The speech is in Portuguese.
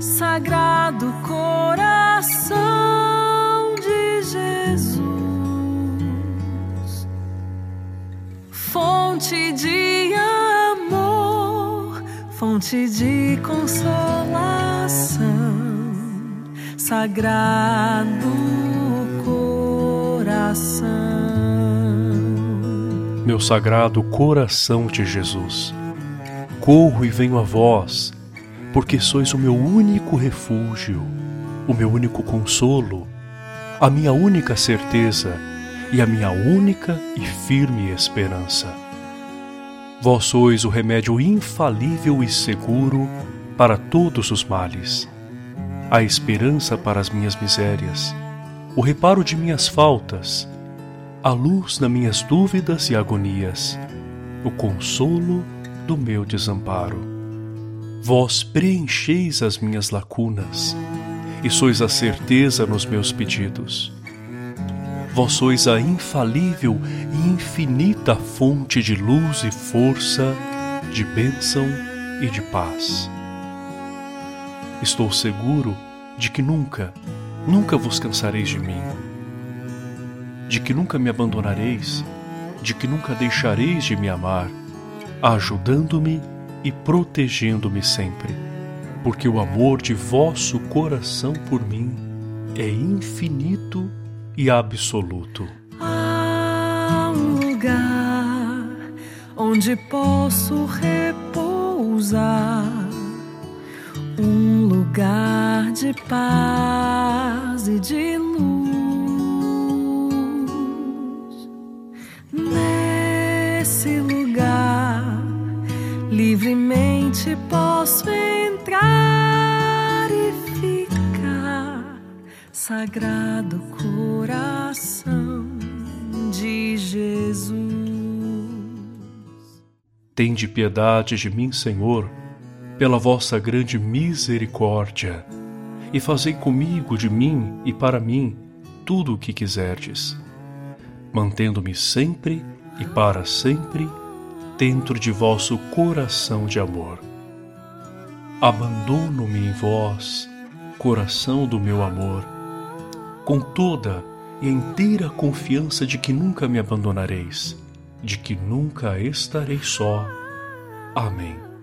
Sagrado coração de Jesus, fonte de amor, fonte de consolação, Sagrado coração. Meu sagrado coração de Jesus, corro e venho a vós porque sois o meu único refúgio, o meu único consolo, a minha única certeza e a minha única e firme esperança. Vós sois o remédio infalível e seguro para todos os males, a esperança para as minhas misérias, o reparo de minhas faltas, a luz nas minhas dúvidas e agonias, o consolo do meu desamparo Vós preencheis as minhas lacunas e sois a certeza nos meus pedidos. Vós sois a infalível e infinita fonte de luz e força, de bênção e de paz. Estou seguro de que nunca, nunca vos cansareis de mim, de que nunca me abandonareis, de que nunca deixareis de me amar, ajudando-me e protegendo-me sempre, porque o amor de vosso coração por mim é infinito e absoluto. Há um lugar onde posso repousar, um lugar de paz e de luz livremente posso entrar e ficar, Sagrado Coração de Jesus. Tende piedade de mim, Senhor, pela vossa grande misericórdia, e fazei comigo, de mim e para mim, tudo o que quiserdes, mantendo-me sempre e para sempre dentro de vosso coração de amor. Abandono-me em vós, coração do meu amor, com toda e inteira confiança de que nunca me abandonareis, de que nunca estarei só. Amém.